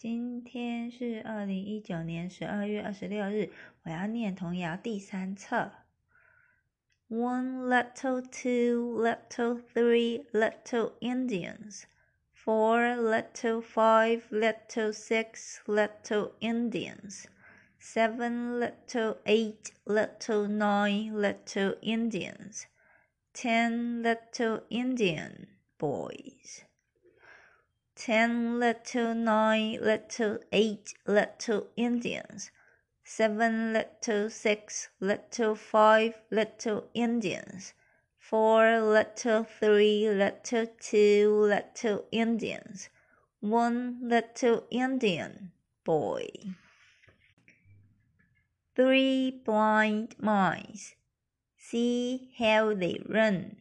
今天是二零一九年十二月二十六日，我要念童谣第三册。One little, two little, three little Indians. Four little, five little, six little Indians. Seven little, eight little, nine little Indians. Ten little Indian boys. Ten little, nine little, eight little Indians. Seven little, six little, five little Indians. Four little, three little, two little Indians. One little Indian boy. Three blind mice. See how they run.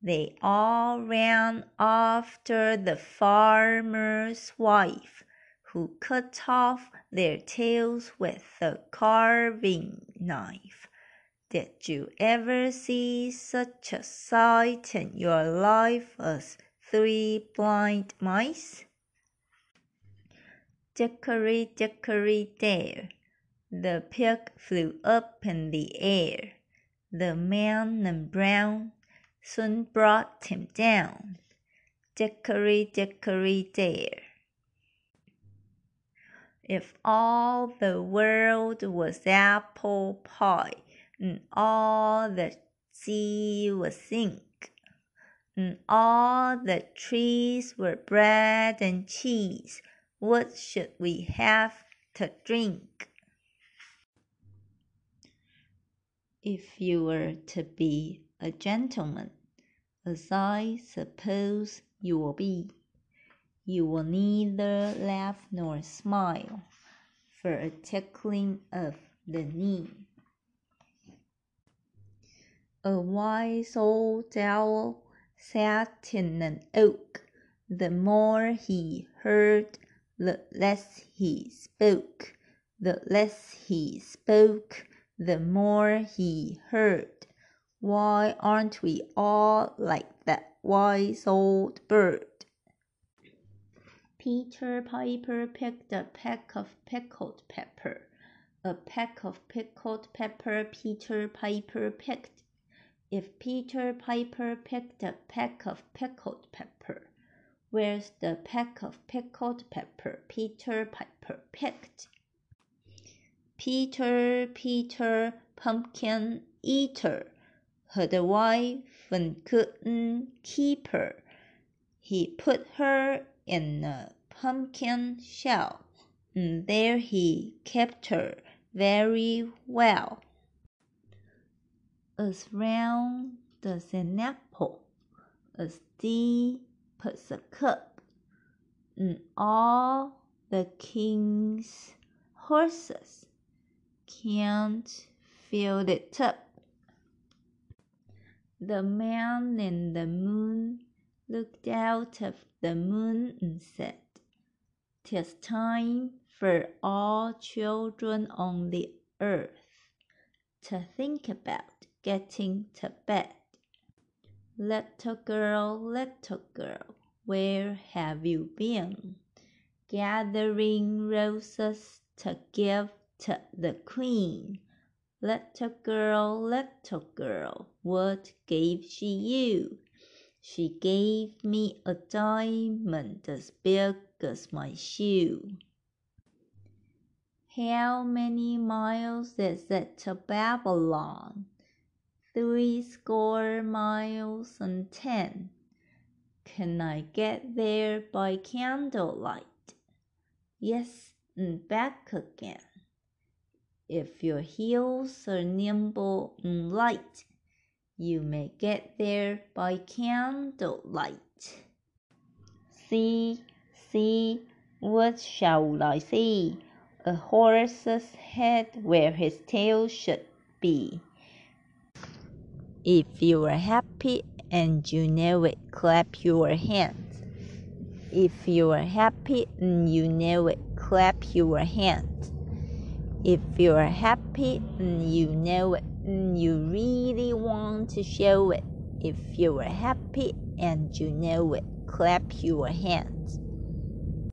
They all ran after the farmer's wife, who cut off their tails with a carving knife. Did you ever see such a sight in your life as three blind mice? Dickory, dickory, dare, the pig flew up in the air. The man in brown soon brought him down. Dickory, dickory, dare. If all the world was apple pie, and all the sea was ink, and all the trees were bread and cheese, what should we have to drink? If you were to be a gentleman, as I suppose you will be. You will neither laugh nor smile for a tickling of the knee. A wise old owl sat in an oak. The more he heard, the less he spoke. The less he spoke, the more he heard. Why aren't we all like that wise old bird? Peter Piper picked a peck of pickled pepper. A peck of pickled pepper Peter Piper picked. If Peter Piper picked a peck of pickled pepper, where's the peck of pickled pepper Peter Piper picked? Peter, Peter, pumpkin eater a wife and couldn't keep her. He put her in a pumpkin shell, and there he kept her very well. As round as an apple, as deep as a cup, and all the king's horses can't fill it up. The man in the moon looked out of the moon and said, "'Tis time for all children on the earth to think about getting to bed. Little girl, little girl, where have you been? Gathering roses to give to the queen. Little girl, little girl, what gave she you? She gave me a diamond as big as my shoe. How many miles is it to Babylon? Three score miles and ten. Can I get there by candlelight? Yes, and back again. If your heels are nimble and light, you may get there by candlelight. See, see, what shall I see? A horse's head where his tail should be. If you are happy and you know it, clap your hands. If you are happy and you know it, clap your hands. If you're happy and you know it you really want to show it, if you're happy and you know it, clap your hands.